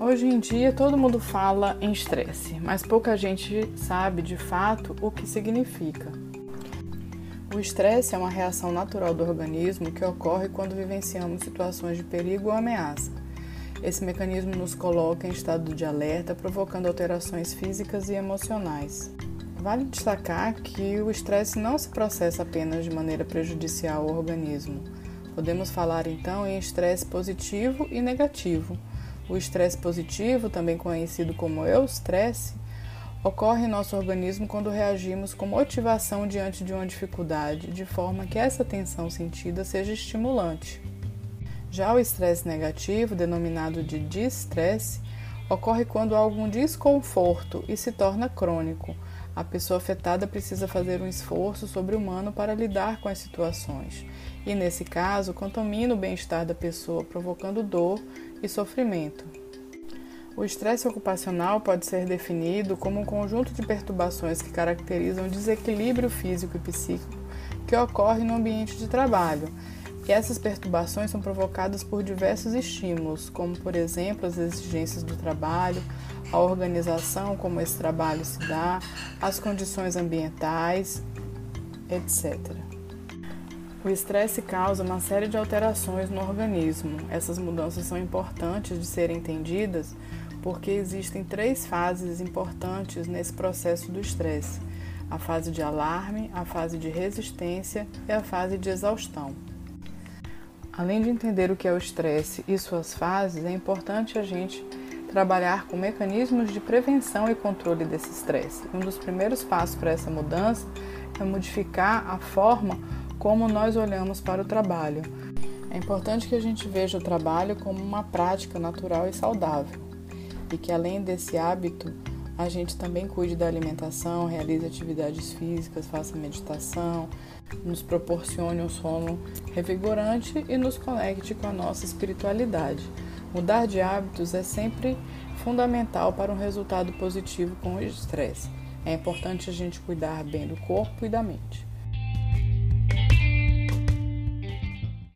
Hoje em dia todo mundo fala em estresse, mas pouca gente sabe de fato o que significa. O estresse é uma reação natural do organismo que ocorre quando vivenciamos situações de perigo ou ameaça. Esse mecanismo nos coloca em estado de alerta, provocando alterações físicas e emocionais. Vale destacar que o estresse não se processa apenas de maneira prejudicial ao organismo. Podemos falar então em estresse positivo e negativo. O estresse positivo, também conhecido como eustresse, ocorre em nosso organismo quando reagimos com motivação diante de uma dificuldade, de forma que essa tensão sentida seja estimulante. Já o estresse negativo, denominado de distresse, ocorre quando há algum desconforto e se torna crônico a pessoa afetada precisa fazer um esforço sobre-humano para lidar com as situações, e nesse caso, contamina o bem-estar da pessoa, provocando dor e sofrimento. O estresse ocupacional pode ser definido como um conjunto de perturbações que caracterizam o desequilíbrio físico e psíquico que ocorre no ambiente de trabalho. E essas perturbações são provocadas por diversos estímulos, como, por exemplo, as exigências do trabalho, a organização como esse trabalho se dá, as condições ambientais, etc. O estresse causa uma série de alterações no organismo. Essas mudanças são importantes de serem entendidas porque existem três fases importantes nesse processo do estresse: a fase de alarme, a fase de resistência e a fase de exaustão. Além de entender o que é o estresse e suas fases, é importante a gente trabalhar com mecanismos de prevenção e controle desse estresse. Um dos primeiros passos para essa mudança é modificar a forma como nós olhamos para o trabalho. É importante que a gente veja o trabalho como uma prática natural e saudável e que além desse hábito, a gente também cuide da alimentação, realize atividades físicas, faça meditação, nos proporcione um sono revigorante e nos conecte com a nossa espiritualidade. Mudar de hábitos é sempre fundamental para um resultado positivo com o estresse. É importante a gente cuidar bem do corpo e da mente.